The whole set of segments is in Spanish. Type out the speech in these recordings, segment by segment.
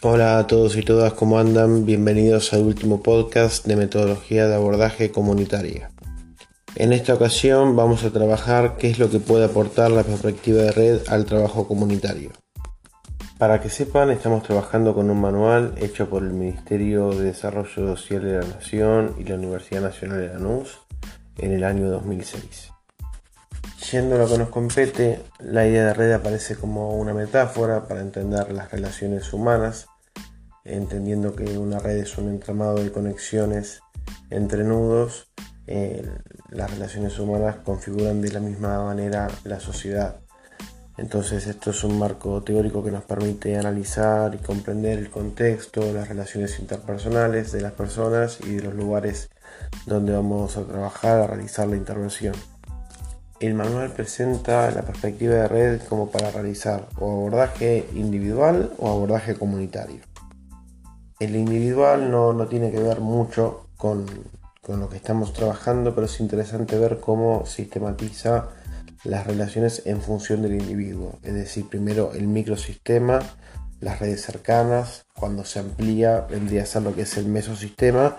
Hola a todos y todas, ¿cómo andan? Bienvenidos al último podcast de metodología de abordaje comunitaria. En esta ocasión vamos a trabajar qué es lo que puede aportar la perspectiva de red al trabajo comunitario. Para que sepan, estamos trabajando con un manual hecho por el Ministerio de Desarrollo Social de la Nación y la Universidad Nacional de Lanús en el año 2006. Yendo a lo que nos compete, la idea de red aparece como una metáfora para entender las relaciones humanas, entendiendo que una red es un entramado de conexiones entre nudos. Eh, las relaciones humanas configuran de la misma manera la sociedad. Entonces esto es un marco teórico que nos permite analizar y comprender el contexto, las relaciones interpersonales de las personas y de los lugares donde vamos a trabajar, a realizar la intervención. El manual presenta la perspectiva de red como para realizar o abordaje individual o abordaje comunitario. El individual no, tiene que ver mucho con, con lo que estamos trabajando, pero es interesante ver cómo sistematiza las relaciones en función del individuo. Es decir, primero el microsistema, las redes cercanas, cuando se amplía vendría a ser lo que es el mesosistema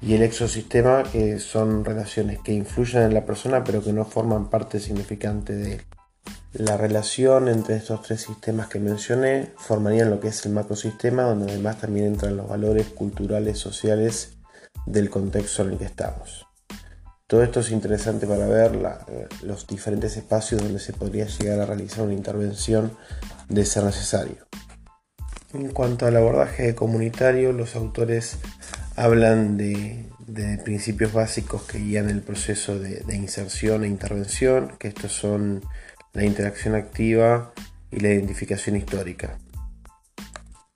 y el exosistema, que son relaciones que influyen en la persona pero que no forman parte significante de él. La relación entre estos tres sistemas que mencioné formarían lo que es el macrosistema, donde además también entran los valores culturales, sociales del contexto en el que estamos. Todo esto es interesante para ver los diferentes espacios donde se podría llegar a realizar una intervención de ser necesario. En cuanto al abordaje comunitario, los autores hablan de, principios básicos que guían el proceso de, inserción e intervención, que estos son la interacción activa y la identificación histórica.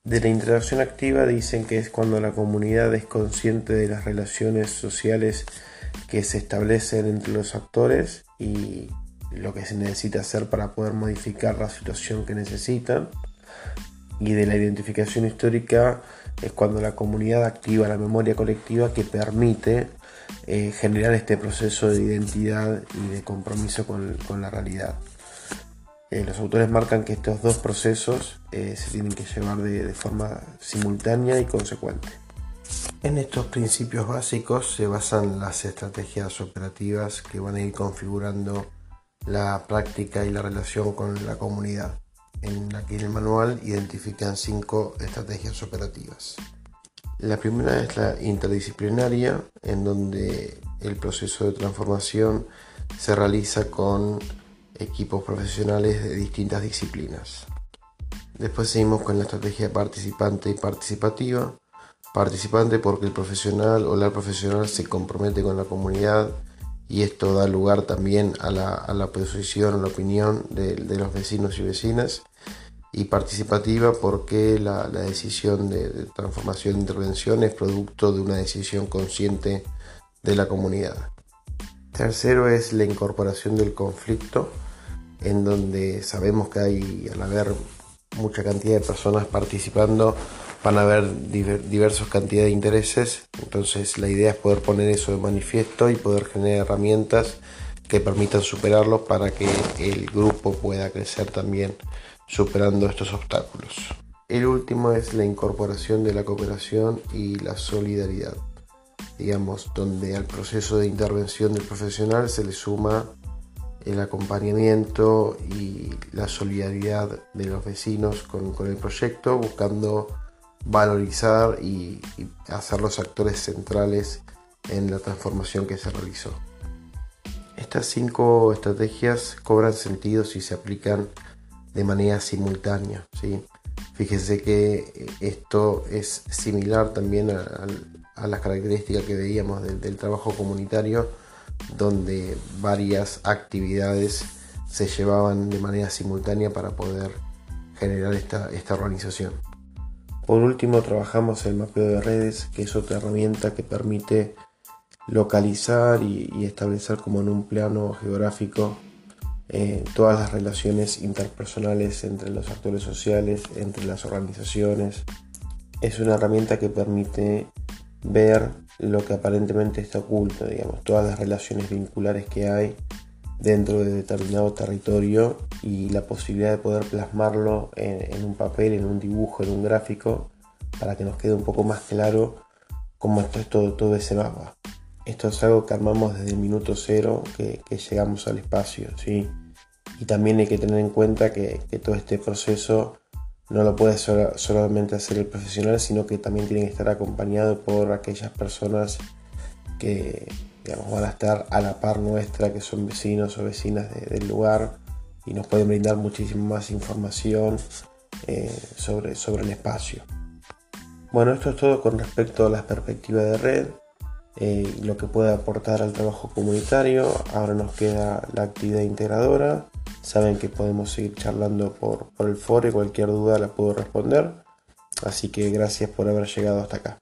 De la interacción activa dicen que es cuando la comunidad es consciente de las relaciones sociales que se establecen entre los actores y lo que se necesita hacer para poder modificar la situación que necesitan y de la identificación histórica es cuando la comunidad activa la memoria colectiva que permite eh, generar este proceso de identidad y de compromiso con, la realidad. Eh, los autores marcan que estos dos procesos eh, se tienen que llevar de, forma simultánea y consecuente. En estos principios básicos se basan las estrategias operativas que van a ir configurando la práctica y la relación con la comunidad en la el manual identifican cinco estrategias operativas. La primera es la interdisciplinaria, en donde el proceso de transformación se realiza con equipos profesionales de distintas disciplinas. Después seguimos con la estrategia participante y participativa. Participante porque el profesional o la profesional se compromete con la comunidad y esto da lugar también a la, a la posición o la opinión de, de, los vecinos y vecinas y participativa porque la, la decisión de, de, transformación de intervención es producto de una decisión consciente de la comunidad. Tercero es la incorporación del conflicto, en donde sabemos que hay, al haber mucha cantidad de personas participando, van a haber diversas cantidades de intereses, entonces la idea es poder poner eso de manifiesto y poder generar herramientas que permitan superarlos para que el grupo pueda crecer también superando estos obstáculos. El último es la incorporación de la cooperación y la solidaridad, digamos, donde al proceso de intervención del profesional se le suma el acompañamiento y la solidaridad de los vecinos con, con el proyecto, buscando valorizar y, hacer los actores centrales en la transformación que se realizó. Estas cinco estrategias cobran sentido si se aplican de manera simultánea. ¿sí? Fíjense que esto es similar también a, las características que veíamos del, trabajo comunitario, donde varias actividades se llevaban de manera simultánea para poder generar esta organización. Por último, trabajamos el mapeo de redes, que es otra herramienta que permite localizar y, establecer como en un plano geográfico eh, todas las relaciones interpersonales entre los actores sociales, entre las organizaciones. Es una herramienta que permite ver lo que aparentemente está oculto, digamos, todas las relaciones vinculares que hay dentro de determinado territorio y la posibilidad de poder plasmarlo en, un papel, en un dibujo, en un gráfico, para que nos quede un poco más claro cómo esto es todo, ese mapa. Esto es algo que armamos desde el minuto cero que, llegamos al espacio, ¿sí? Y también hay que tener en cuenta que, todo este proceso no lo puede solamente hacer el profesional, sino que también tiene que estar acompañado por aquellas personas que van a estar a la par nuestra, que son vecinos o vecinas del lugar y nos pueden brindar muchísima más información eh, sobre, sobre el espacio. Bueno, esto es todo con respecto a las perspectivas de red, eh, lo que puede aportar al trabajo comunitario. Ahora nos queda la actividad integradora. Saben que podemos seguir charlando por, por el foro y cualquier duda la puedo responder. Así que gracias por haber llegado hasta acá.